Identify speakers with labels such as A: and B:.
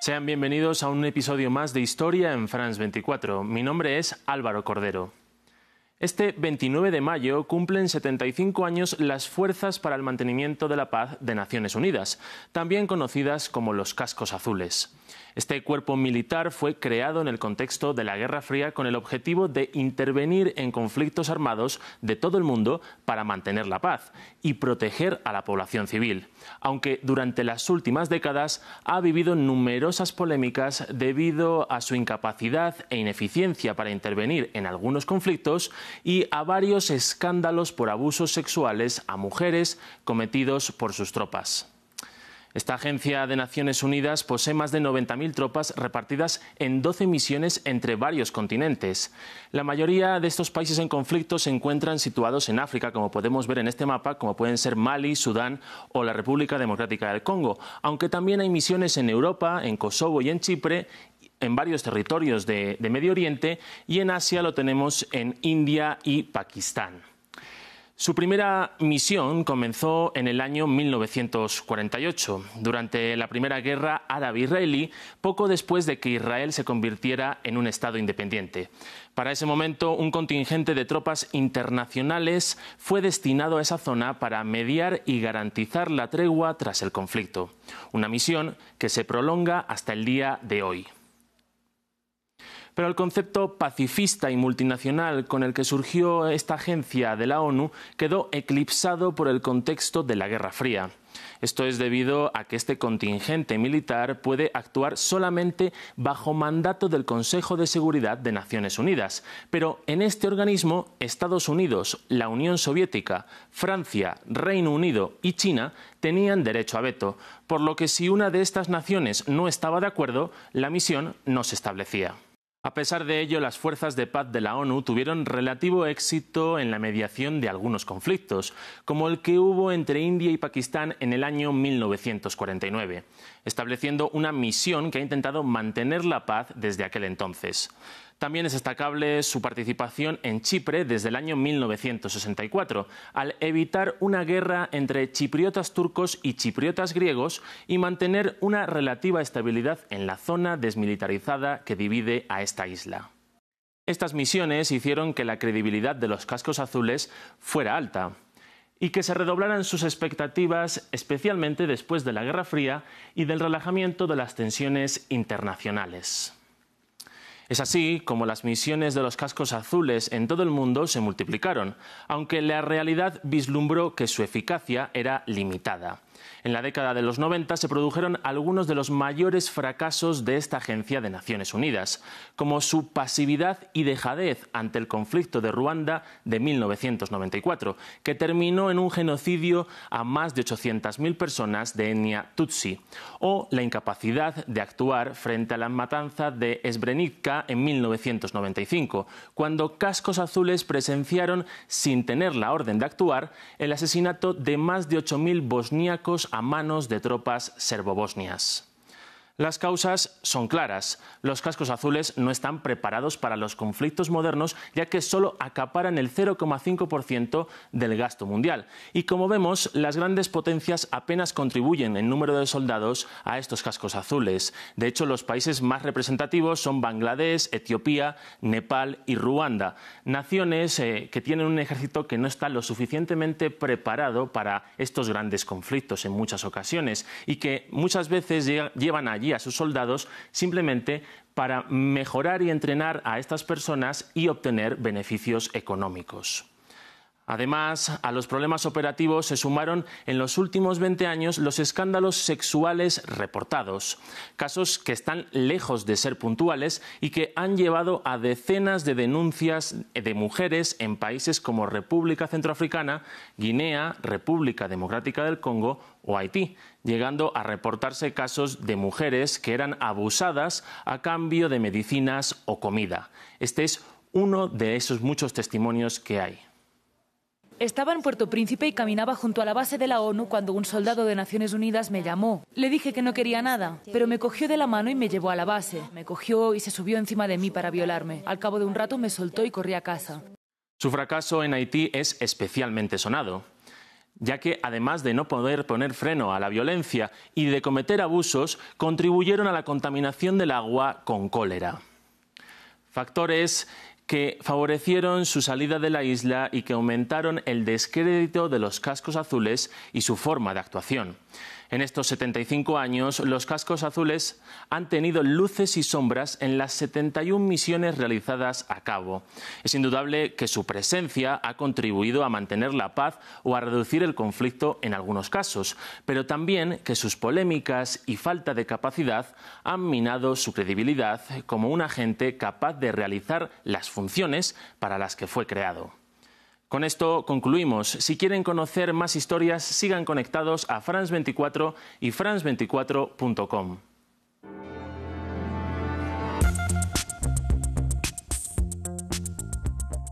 A: Sean bienvenidos a un episodio más de Historia en France 24. Mi nombre es Álvaro Cordero. Este 29 de mayo cumplen 75 años las Fuerzas para el Mantenimiento de la Paz de Naciones Unidas, también conocidas como los Cascos Azules. Este cuerpo militar fue creado en el contexto de la Guerra Fría con el objetivo de intervenir en conflictos armados de todo el mundo para mantener la paz y proteger a la población civil, aunque durante las últimas décadas ha vivido numerosas polémicas debido a su incapacidad e ineficiencia para intervenir en algunos conflictos y a varios escándalos por abusos sexuales a mujeres cometidos por sus tropas. Esta agencia de Naciones Unidas posee más de 90.000 tropas repartidas en 12 misiones entre varios continentes. La mayoría de estos países en conflicto se encuentran situados en África, como podemos ver en este mapa, como pueden ser Mali, Sudán o la República Democrática del Congo, aunque también hay misiones en Europa, en Kosovo y en Chipre en varios territorios de, de Medio Oriente y en Asia lo tenemos en India y Pakistán. Su primera misión comenzó en el año 1948, durante la Primera Guerra Árabe-Israelí, poco después de que Israel se convirtiera en un Estado independiente. Para ese momento, un contingente de tropas internacionales fue destinado a esa zona para mediar y garantizar la tregua tras el conflicto, una misión que se prolonga hasta el día de hoy. Pero el concepto pacifista y multinacional con el que surgió esta agencia de la ONU quedó eclipsado por el contexto de la Guerra Fría. Esto es debido a que este contingente militar puede actuar solamente bajo mandato del Consejo de Seguridad de Naciones Unidas. Pero en este organismo, Estados Unidos, la Unión Soviética, Francia, Reino Unido y China tenían derecho a veto, por lo que si una de estas naciones no estaba de acuerdo, la misión no se establecía. A pesar de ello, las fuerzas de paz de la ONU tuvieron relativo éxito en la mediación de algunos conflictos, como el que hubo entre India y Pakistán en el año 1949, estableciendo una misión que ha intentado mantener la paz desde aquel entonces. También es destacable su participación en Chipre desde el año 1964, al evitar una guerra entre chipriotas turcos y chipriotas griegos y mantener una relativa estabilidad en la zona desmilitarizada que divide a esta isla. Estas misiones hicieron que la credibilidad de los cascos azules fuera alta y que se redoblaran sus expectativas, especialmente después de la Guerra Fría y del relajamiento de las tensiones internacionales. Es así como las misiones de los cascos azules en todo el mundo se multiplicaron, aunque la realidad vislumbró que su eficacia era limitada. En la década de los 90 se produjeron algunos de los mayores fracasos de esta agencia de Naciones Unidas, como su pasividad y dejadez ante el conflicto de Ruanda de 1994, que terminó en un genocidio a más de 800.000 personas de etnia Tutsi, o la incapacidad de actuar frente a la matanza de Srebrenica en 1995, cuando cascos azules presenciaron, sin tener la orden de actuar, el asesinato de más de 8.000 bosníacos a manos de tropas serbobosnias. Las causas son claras. Los cascos azules no están preparados para los conflictos modernos, ya que solo acaparan el 0,5% del gasto mundial. Y como vemos, las grandes potencias apenas contribuyen en número de soldados a estos cascos azules. De hecho, los países más representativos son Bangladesh, Etiopía, Nepal y Ruanda, naciones eh, que tienen un ejército que no está lo suficientemente preparado para estos grandes conflictos en muchas ocasiones y que muchas veces llevan allí a sus soldados simplemente para mejorar y entrenar a estas personas y obtener beneficios económicos. Además, a los problemas operativos se sumaron en los últimos 20 años los escándalos sexuales reportados, casos que están lejos de ser puntuales y que han llevado a decenas de denuncias de mujeres en países como República Centroafricana, Guinea, República Democrática del Congo o Haití, llegando a reportarse casos de mujeres que eran abusadas a cambio de medicinas o comida. Este es uno de esos muchos testimonios que hay.
B: Estaba en Puerto Príncipe y caminaba junto a la base de la ONU cuando un soldado de Naciones Unidas me llamó. Le dije que no quería nada, pero me cogió de la mano y me llevó a la base. Me cogió y se subió encima de mí para violarme. Al cabo de un rato me soltó y corrí a casa.
A: Su fracaso en Haití es especialmente sonado. ya que además de no poder poner freno a la violencia y de cometer abusos, contribuyeron a la contaminación del agua con cólera. Factores que favorecieron su salida de la isla y que aumentaron el descrédito de los cascos azules y su forma de actuación. En estos 75 años, los cascos azules han tenido luces y sombras en las 71 misiones realizadas a cabo. Es indudable que su presencia ha contribuido a mantener la paz o a reducir el conflicto en algunos casos, pero también que sus polémicas y falta de capacidad han minado su credibilidad como un agente capaz de realizar las funciones para las que fue creado. Con esto concluimos. Si quieren conocer más historias, sigan conectados a France24 y france24.com.